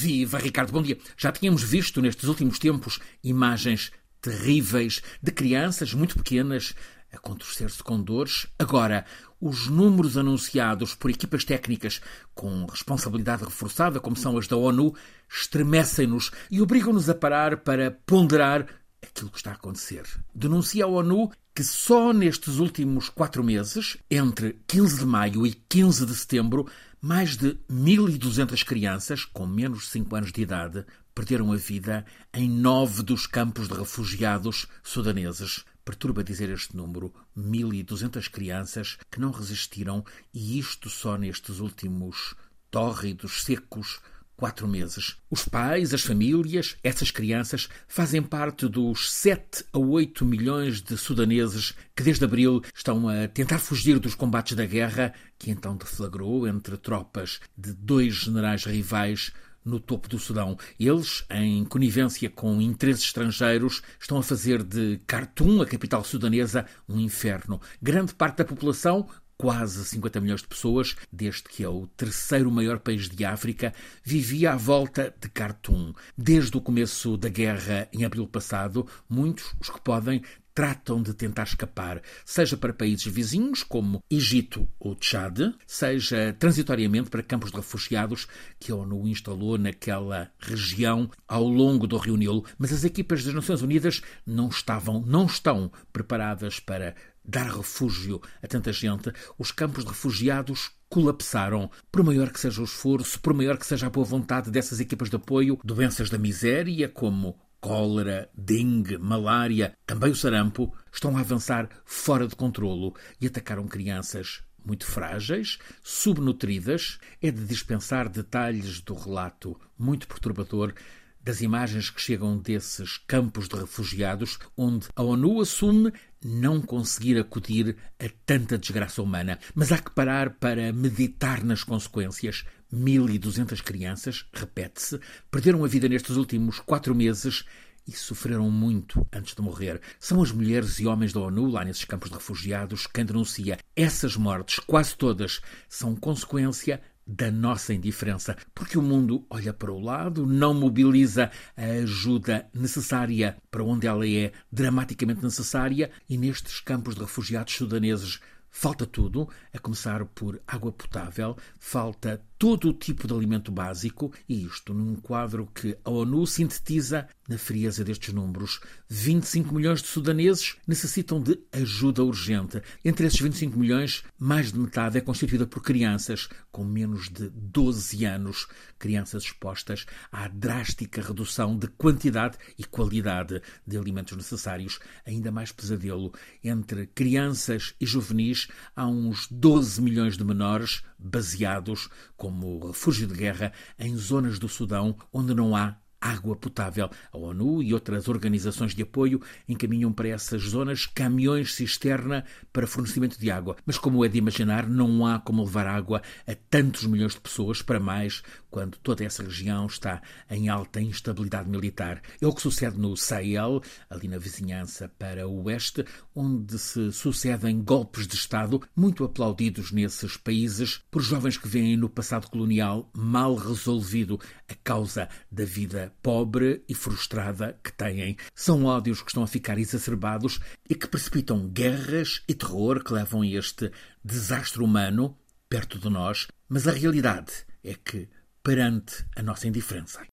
Viva Ricardo, bom dia. Já tínhamos visto nestes últimos tempos imagens terríveis de crianças muito pequenas a contorcer-se com dores. Agora, os números anunciados por equipas técnicas com responsabilidade reforçada, como são as da ONU, estremecem-nos e obrigam-nos a parar para ponderar aquilo que está a acontecer. Denuncia a ONU que só nestes últimos quatro meses, entre 15 de maio e 15 de setembro, mais de 1.200 crianças com menos de 5 anos de idade perderam a vida em nove dos campos de refugiados sudaneses. Perturba dizer este número, 1.200 crianças que não resistiram, e isto só nestes últimos tórridos, secos quatro meses. Os pais, as famílias, essas crianças fazem parte dos 7 a 8 milhões de sudaneses que desde abril estão a tentar fugir dos combates da guerra que então deflagrou entre tropas de dois generais rivais no topo do Sudão. Eles, em conivência com interesses estrangeiros, estão a fazer de Khartoum, a capital sudanesa, um inferno. Grande parte da população quase 50 milhões de pessoas, desde que é o terceiro maior país de África, vivia à volta de Khartoum. Desde o começo da guerra, em abril passado, muitos, os que podem, tratam de tentar escapar, seja para países vizinhos, como Egito ou Tchad, seja transitoriamente para campos de refugiados que a ONU instalou naquela região ao longo do Rio Nilo. Mas as equipas das Nações Unidas não estavam, não estão preparadas para dar refúgio a tanta gente, os campos de refugiados colapsaram. Por maior que seja o esforço, por maior que seja a boa vontade dessas equipas de apoio, doenças da miséria, como cólera, dengue, malária, também o sarampo, estão a avançar fora de controlo e atacaram crianças muito frágeis, subnutridas. É de dispensar detalhes do relato muito perturbador das imagens que chegam desses campos de refugiados, onde a ONU assume não conseguir acudir a tanta desgraça humana. Mas há que parar para meditar nas consequências. 1.200 crianças, repete-se, perderam a vida nestes últimos quatro meses e sofreram muito antes de morrer. São as mulheres e homens da ONU, lá nesses campos de refugiados, quem denuncia essas mortes, quase todas, são consequência da nossa indiferença, porque o mundo olha para o lado, não mobiliza a ajuda necessária para onde ela é dramaticamente necessária, e nestes campos de refugiados sudaneses falta tudo, a começar por água potável, falta todo o tipo de alimento básico, e isto num quadro que a ONU sintetiza na frieza destes números. 25 milhões de sudaneses necessitam de ajuda urgente. Entre esses 25 milhões, mais de metade é constituída por crianças com menos de 12 anos, crianças expostas à drástica redução de quantidade e qualidade de alimentos necessários. Ainda mais pesadelo, entre crianças e juvenis há uns 12 milhões de menores baseados como refúgio de guerra em zonas do Sudão onde não há água potável. A ONU e outras organizações de apoio encaminham para essas zonas caminhões cisterna para fornecimento de água. Mas, como é de imaginar, não há como levar água a tantos milhões de pessoas, para mais quando toda essa região está em alta instabilidade militar. É o que sucede no Sahel, ali na vizinhança para o oeste, onde se sucedem golpes de Estado muito aplaudidos nesses países por jovens que veem no passado colonial mal resolvido a causa da vida pobre e frustrada que têm. São ódios que estão a ficar exacerbados e que precipitam guerras e terror que levam este desastre humano perto de nós. Mas a realidade é que, perante a nossa indiferença,